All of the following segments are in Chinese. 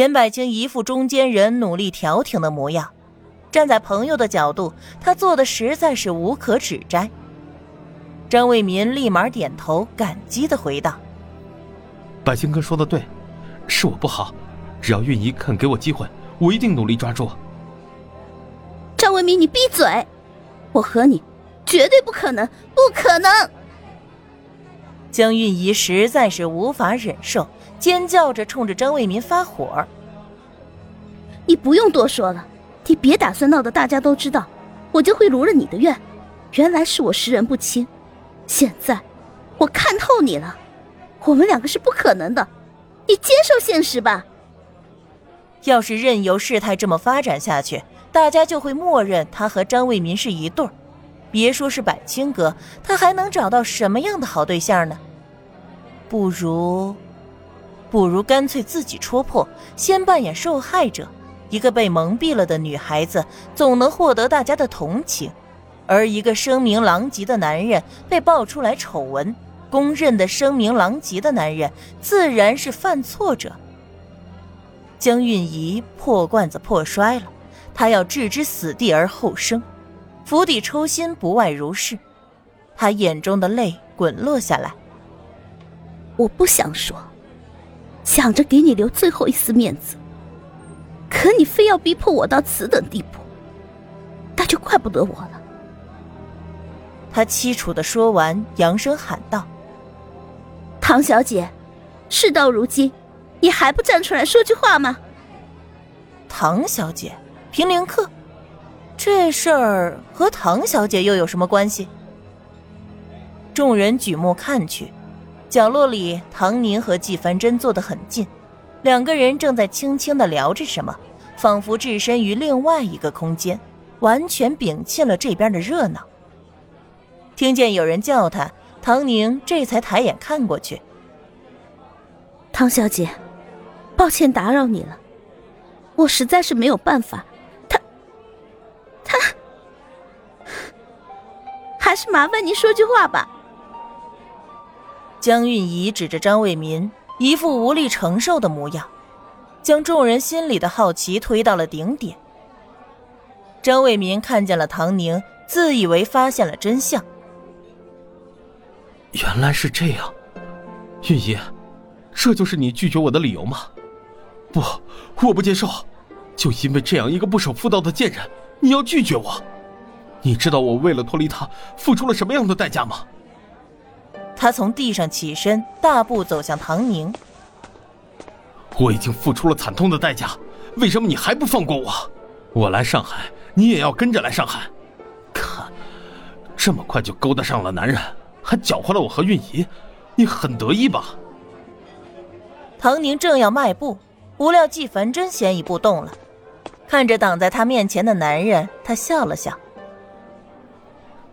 严百清一副中间人努力调停的模样，站在朋友的角度，他做的实在是无可指摘。张卫民立马点头，感激的回道：“百清哥说的对，是我不好，只要运仪肯给我机会，我一定努力抓住。”张卫民，你闭嘴！我和你绝对不可能，不可能！江韵仪实在是无法忍受。尖叫着冲着张卫民发火：“你不用多说了，你别打算闹得大家都知道，我就会如了你的愿。原来是我识人不清，现在我看透你了，我们两个是不可能的，你接受现实吧。要是任由事态这么发展下去，大家就会默认他和张卫民是一对儿。别说是百清哥，他还能找到什么样的好对象呢？不如……”不如干脆自己戳破，先扮演受害者。一个被蒙蔽了的女孩子，总能获得大家的同情；而一个声名狼藉的男人被爆出来丑闻，公认的声名狼藉的男人，自然是犯错者。江韵仪破罐子破摔了，她要置之死地而后生。釜底抽薪，不外如是。他眼中的泪滚落下来。我不想说。想着给你留最后一丝面子，可你非要逼迫我到此等地步，那就怪不得我了。他凄楚的说完，扬声喊道：“唐小姐，事到如今，你还不站出来说句话吗？”唐小姐，平陵客，这事儿和唐小姐又有什么关系？众人举目看去。角落里，唐宁和季凡真坐得很近，两个人正在轻轻的聊着什么，仿佛置身于另外一个空间，完全摒弃了这边的热闹。听见有人叫他，唐宁这才抬眼看过去。唐小姐，抱歉打扰你了，我实在是没有办法。还是麻烦您说句话吧。江韵仪指着张卫民，一副无力承受的模样，将众人心里的好奇推到了顶点。张卫民看见了唐宁，自以为发现了真相。原来是这样，韵仪，这就是你拒绝我的理由吗？不，我不接受！就因为这样一个不守妇道的贱人，你要拒绝我？你知道我为了脱离他付出了什么样的代价吗？他从地上起身，大步走向唐宁。我已经付出了惨痛的代价，为什么你还不放过我？我来上海，你也要跟着来上海？看，这么快就勾搭上了男人，还搅和了我和韵仪，你很得意吧？唐宁正要迈步，不料季凡真先一步动了。看着挡在他面前的男人，他笑了笑：“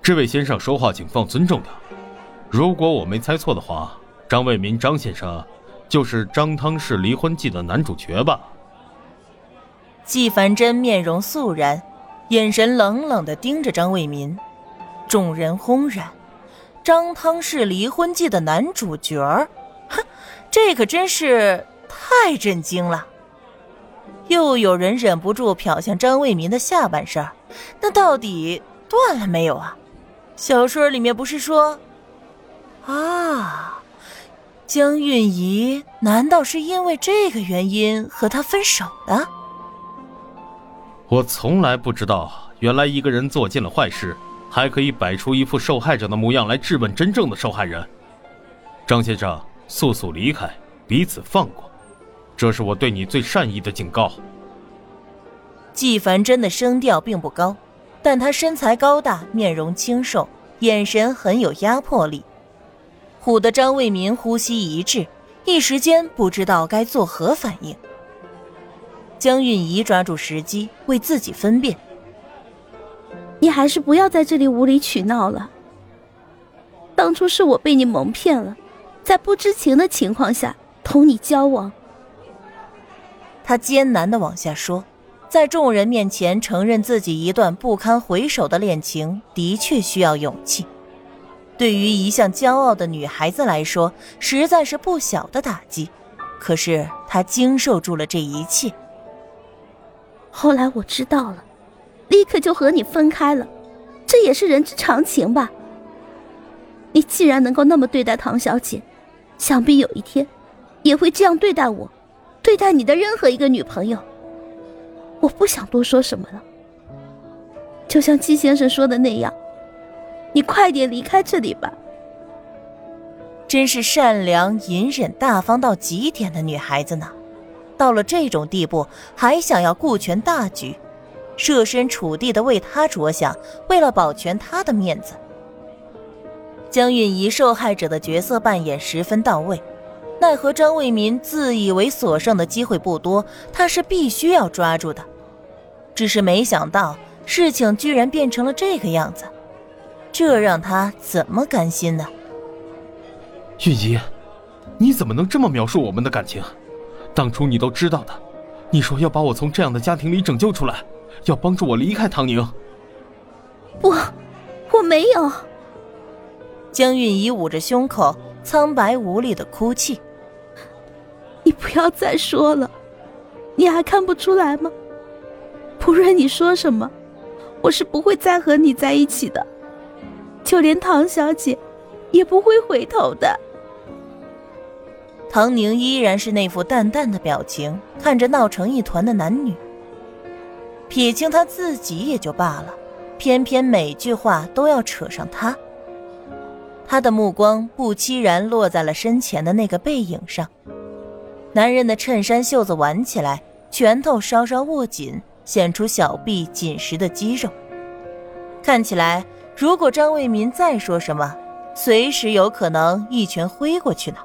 这位先生说话请放尊重点。”如果我没猜错的话，张卫民张先生就是《张汤氏离婚记》的男主角吧？季凡真面容肃然，眼神冷冷的盯着张卫民，众人轰然。张汤氏离婚记的男主角哼，这可真是太震惊了。又有人忍不住瞟向张卫民的下半身，那到底断了没有啊？小说里面不是说？啊，江韵仪难道是因为这个原因和他分手的？我从来不知道，原来一个人做尽了坏事，还可以摆出一副受害者的模样来质问真正的受害人。张先生，速速离开，彼此放过，这是我对你最善意的警告。纪凡真的声调并不高，但他身材高大，面容清瘦，眼神很有压迫力。唬得张卫民呼吸一滞，一时间不知道该作何反应。江韵仪抓住时机为自己分辨：“你还是不要在这里无理取闹了。当初是我被你蒙骗了，在不知情的情况下同你交往。”他艰难的往下说，在众人面前承认自己一段不堪回首的恋情，的确需要勇气。对于一向骄傲的女孩子来说，实在是不小的打击。可是她经受住了这一切。后来我知道了，立刻就和你分开了，这也是人之常情吧。你既然能够那么对待唐小姐，想必有一天也会这样对待我，对待你的任何一个女朋友。我不想多说什么了，就像季先生说的那样，你快点离开这里吧。真是善良、隐忍、大方到极点的女孩子呢，到了这种地步还想要顾全大局，设身处地的为他着想，为了保全他的面子。江韵仪受害者的角色扮演十分到位，奈何张卫民自以为所剩的机会不多，他是必须要抓住的，只是没想到事情居然变成了这个样子，这让他怎么甘心呢？韵仪，你怎么能这么描述我们的感情？当初你都知道的，你说要把我从这样的家庭里拯救出来，要帮助我离开唐宁。不，我没有。江韵仪捂着胸口，苍白无力的哭泣。不要再说了，你还看不出来吗？不论你说什么，我是不会再和你在一起的，就连唐小姐，也不会回头的。唐宁依然是那副淡淡的表情，看着闹成一团的男女。撇清他自己也就罢了，偏偏每句话都要扯上他。他的目光不期然落在了身前的那个背影上。男人的衬衫袖子挽起来，拳头稍稍握紧，显出小臂紧实的肌肉。看起来，如果张卫民再说什么，随时有可能一拳挥过去呢。